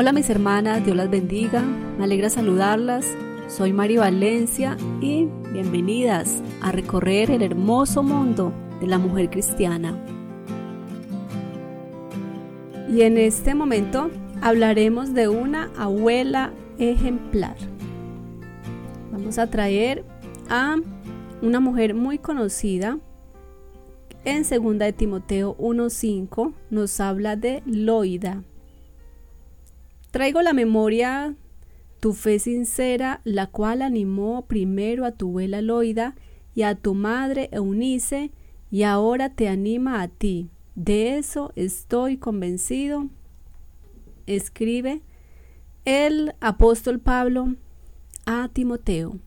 Hola mis hermanas, Dios las bendiga, me alegra saludarlas. Soy Mari Valencia y bienvenidas a recorrer el hermoso mundo de la mujer cristiana. Y en este momento hablaremos de una abuela ejemplar. Vamos a traer a una mujer muy conocida. En 2 de Timoteo 1.5 nos habla de Loida. Traigo la memoria tu fe sincera, la cual animó primero a tu abuela Loida y a tu madre Eunice, y ahora te anima a ti. De eso estoy convencido. Escribe el apóstol Pablo a Timoteo.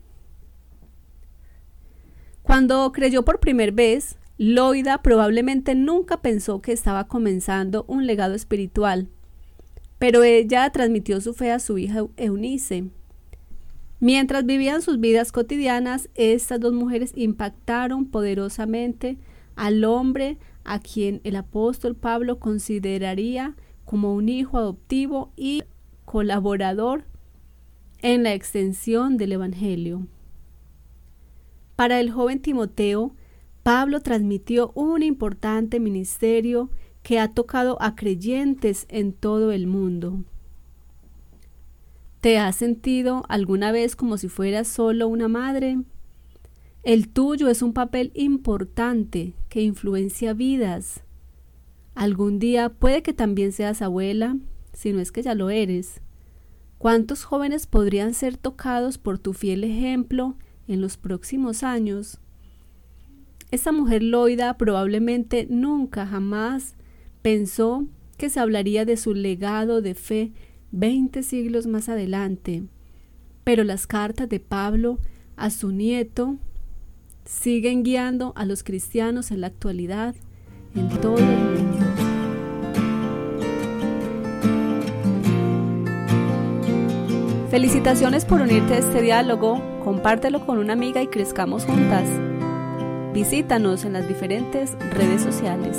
Cuando creyó por primera vez, Loida probablemente nunca pensó que estaba comenzando un legado espiritual pero ella transmitió su fe a su hija Eunice. Mientras vivían sus vidas cotidianas, estas dos mujeres impactaron poderosamente al hombre a quien el apóstol Pablo consideraría como un hijo adoptivo y colaborador en la extensión del Evangelio. Para el joven Timoteo, Pablo transmitió un importante ministerio que ha tocado a creyentes en todo el mundo. ¿Te has sentido alguna vez como si fueras solo una madre? El tuyo es un papel importante que influencia vidas. Algún día puede que también seas abuela, si no es que ya lo eres. ¿Cuántos jóvenes podrían ser tocados por tu fiel ejemplo en los próximos años? Esa mujer loida probablemente nunca jamás Pensó que se hablaría de su legado de fe 20 siglos más adelante, pero las cartas de Pablo a su nieto siguen guiando a los cristianos en la actualidad en todo el mundo. Felicitaciones por unirte a este diálogo, compártelo con una amiga y crezcamos juntas. Visítanos en las diferentes redes sociales.